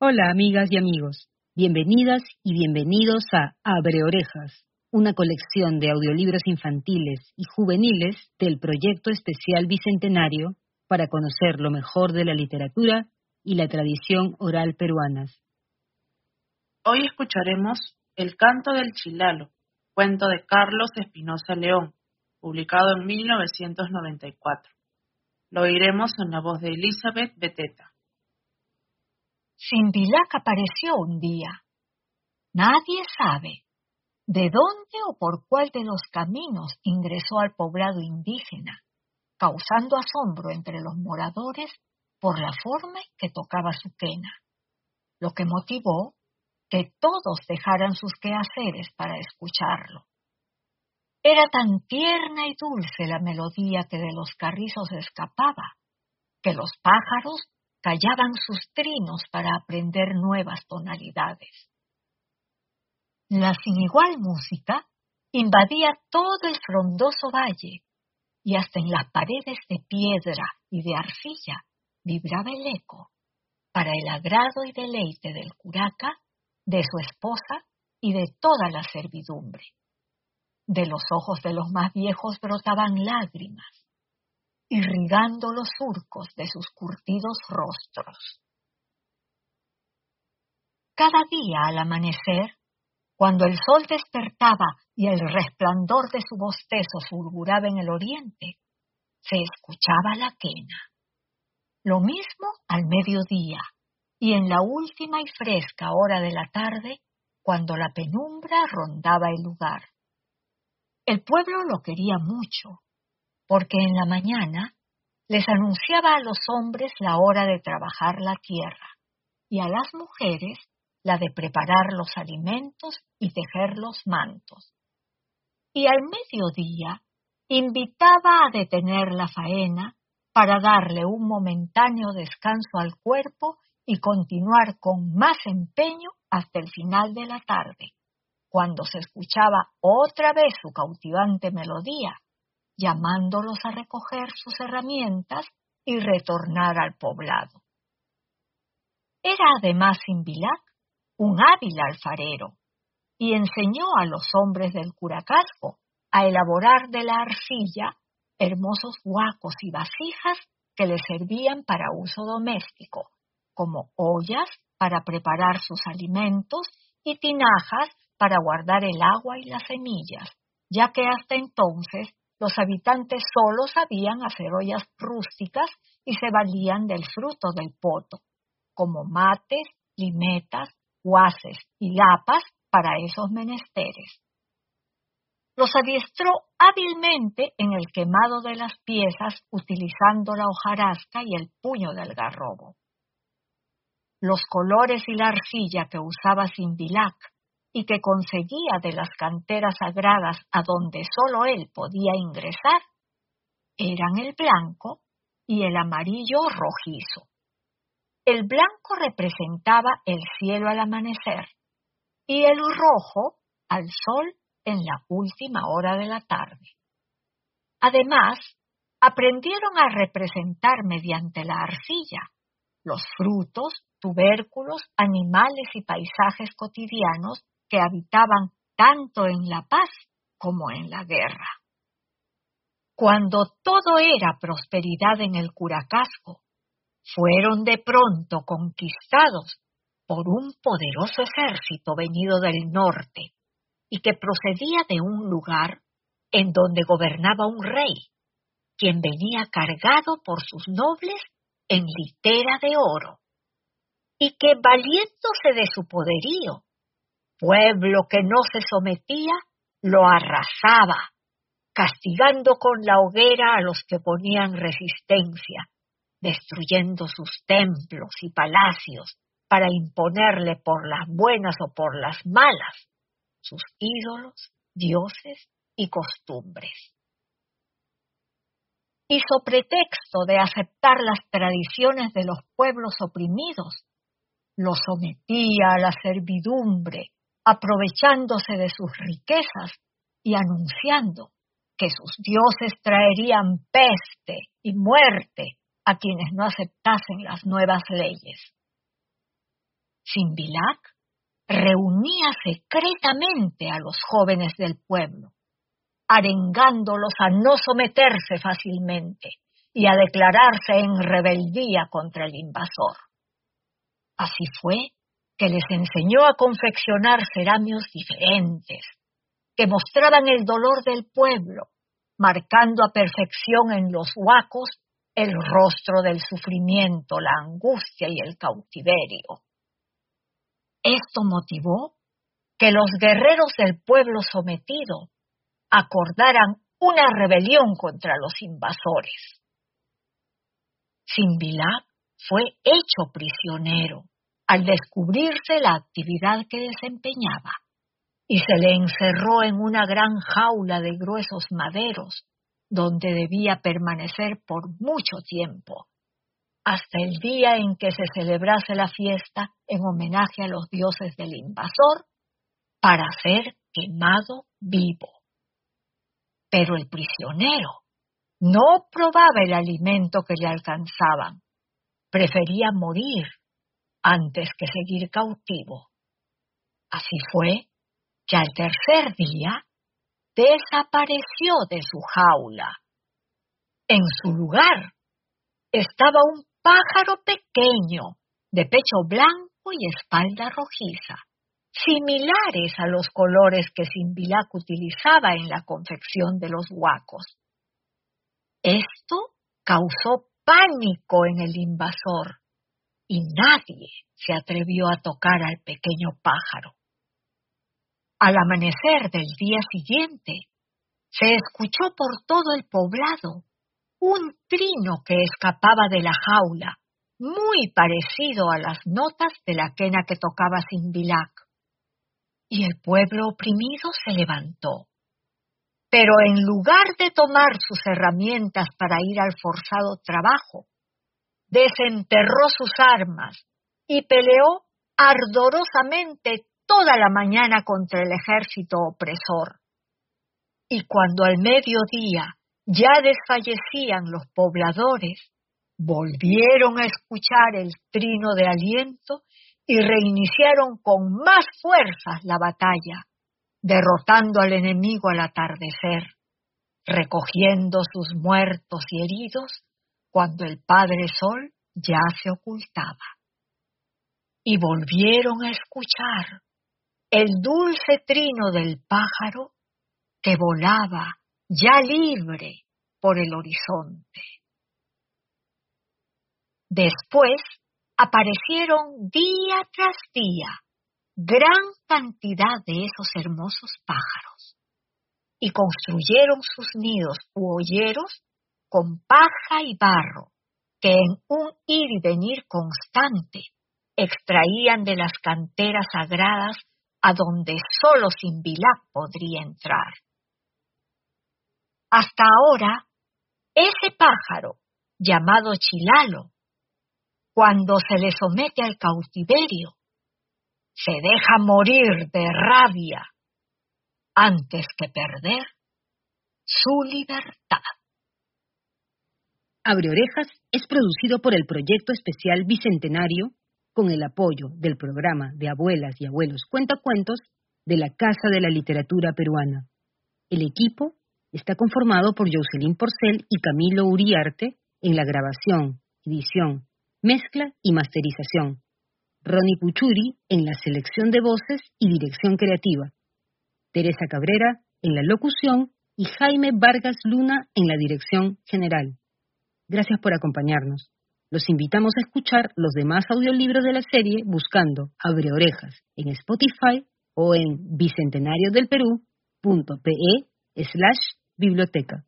Hola amigas y amigos, bienvenidas y bienvenidos a Abre Orejas, una colección de audiolibros infantiles y juveniles del proyecto especial Bicentenario para conocer lo mejor de la literatura y la tradición oral peruanas. Hoy escucharemos El canto del chilalo, cuento de Carlos Espinosa León, publicado en 1994. Lo oiremos en la voz de Elizabeth Beteta. Simbilac apareció un día. Nadie sabe de dónde o por cuál de los caminos ingresó al poblado indígena, causando asombro entre los moradores por la forma que tocaba su quena, lo que motivó que todos dejaran sus quehaceres para escucharlo. Era tan tierna y dulce la melodía que de los carrizos escapaba, que los pájaros callaban sus trinos para aprender nuevas tonalidades. La sin igual música invadía todo el frondoso valle y hasta en las paredes de piedra y de arcilla vibraba el eco para el agrado y deleite del curaca, de su esposa y de toda la servidumbre. De los ojos de los más viejos brotaban lágrimas, irrigando los surcos de sus curtidos rostros. Cada día al amanecer, cuando el sol despertaba y el resplandor de su bostezo fulguraba en el oriente, se escuchaba la quena. Lo mismo al mediodía y en la última y fresca hora de la tarde, cuando la penumbra rondaba el lugar. El pueblo lo quería mucho, porque en la mañana les anunciaba a los hombres la hora de trabajar la tierra y a las mujeres la de preparar los alimentos y tejer los mantos. Y al mediodía invitaba a detener la faena para darle un momentáneo descanso al cuerpo y continuar con más empeño hasta el final de la tarde, cuando se escuchaba otra vez su cautivante melodía llamándolos a recoger sus herramientas y retornar al poblado. Era además Simbilac un hábil alfarero y enseñó a los hombres del curacasco a elaborar de la arcilla hermosos huacos y vasijas que le servían para uso doméstico, como ollas para preparar sus alimentos y tinajas para guardar el agua y las semillas, ya que hasta entonces los habitantes solo sabían hacer ollas rústicas y se valían del fruto del poto, como mates, limetas, guaces y lapas para esos menesteres. Los adiestró hábilmente en el quemado de las piezas utilizando la hojarasca y el puño del garrobo. Los colores y la arcilla que usaba Simbilac y que conseguía de las canteras sagradas a donde sólo él podía ingresar, eran el blanco y el amarillo rojizo. El blanco representaba el cielo al amanecer y el rojo al sol en la última hora de la tarde. Además, aprendieron a representar mediante la arcilla los frutos, tubérculos, animales y paisajes cotidianos que habitaban tanto en la paz como en la guerra. Cuando todo era prosperidad en el Curacasco, fueron de pronto conquistados por un poderoso ejército venido del norte y que procedía de un lugar en donde gobernaba un rey, quien venía cargado por sus nobles en litera de oro, y que valiéndose de su poderío, Pueblo que no se sometía lo arrasaba, castigando con la hoguera a los que ponían resistencia, destruyendo sus templos y palacios para imponerle por las buenas o por las malas sus ídolos, dioses y costumbres. Hizo pretexto de aceptar las tradiciones de los pueblos oprimidos, lo sometía a la servidumbre aprovechándose de sus riquezas y anunciando que sus dioses traerían peste y muerte a quienes no aceptasen las nuevas leyes. Simbilac reunía secretamente a los jóvenes del pueblo, arengándolos a no someterse fácilmente y a declararse en rebeldía contra el invasor. Así fue que les enseñó a confeccionar ceramios diferentes, que mostraban el dolor del pueblo, marcando a perfección en los huacos el rostro del sufrimiento, la angustia y el cautiverio. Esto motivó que los guerreros del pueblo sometido acordaran una rebelión contra los invasores. Simbilac fue hecho prisionero al descubrirse la actividad que desempeñaba y se le encerró en una gran jaula de gruesos maderos donde debía permanecer por mucho tiempo, hasta el día en que se celebrase la fiesta en homenaje a los dioses del invasor para ser quemado vivo. Pero el prisionero no probaba el alimento que le alcanzaban, prefería morir antes que seguir cautivo. Así fue que al tercer día desapareció de su jaula. En su lugar estaba un pájaro pequeño, de pecho blanco y espalda rojiza, similares a los colores que Simbilac utilizaba en la confección de los huacos. Esto causó pánico en el invasor y nadie se atrevió a tocar al pequeño pájaro. Al amanecer del día siguiente, se escuchó por todo el poblado un trino que escapaba de la jaula, muy parecido a las notas de la quena que tocaba Simbilac. Y el pueblo oprimido se levantó. Pero en lugar de tomar sus herramientas para ir al forzado trabajo, desenterró sus armas y peleó ardorosamente toda la mañana contra el ejército opresor. Y cuando al mediodía ya desfallecían los pobladores, volvieron a escuchar el trino de aliento y reiniciaron con más fuerzas la batalla, derrotando al enemigo al atardecer, recogiendo sus muertos y heridos cuando el Padre Sol ya se ocultaba. Y volvieron a escuchar el dulce trino del pájaro que volaba ya libre por el horizonte. Después aparecieron día tras día gran cantidad de esos hermosos pájaros y construyeron sus nidos u hoyeros con paja y barro que en un ir y venir constante extraían de las canteras sagradas a donde sólo Simbilac podría entrar. Hasta ahora, ese pájaro, llamado chilalo, cuando se le somete al cautiverio, se deja morir de rabia antes que perder su libertad. Abre Orejas es producido por el Proyecto Especial Bicentenario con el apoyo del programa de Abuelas y Abuelos Cuentacuentos de la Casa de la Literatura Peruana. El equipo está conformado por Jocelyn Porcel y Camilo Uriarte en la grabación, edición, mezcla y masterización. Ronnie Puchuri en la selección de voces y dirección creativa. Teresa Cabrera en la locución y Jaime Vargas Luna en la dirección general. Gracias por acompañarnos. Los invitamos a escuchar los demás audiolibros de la serie buscando Abre Orejas en Spotify o en bicentenariodelperú.pe slash biblioteca.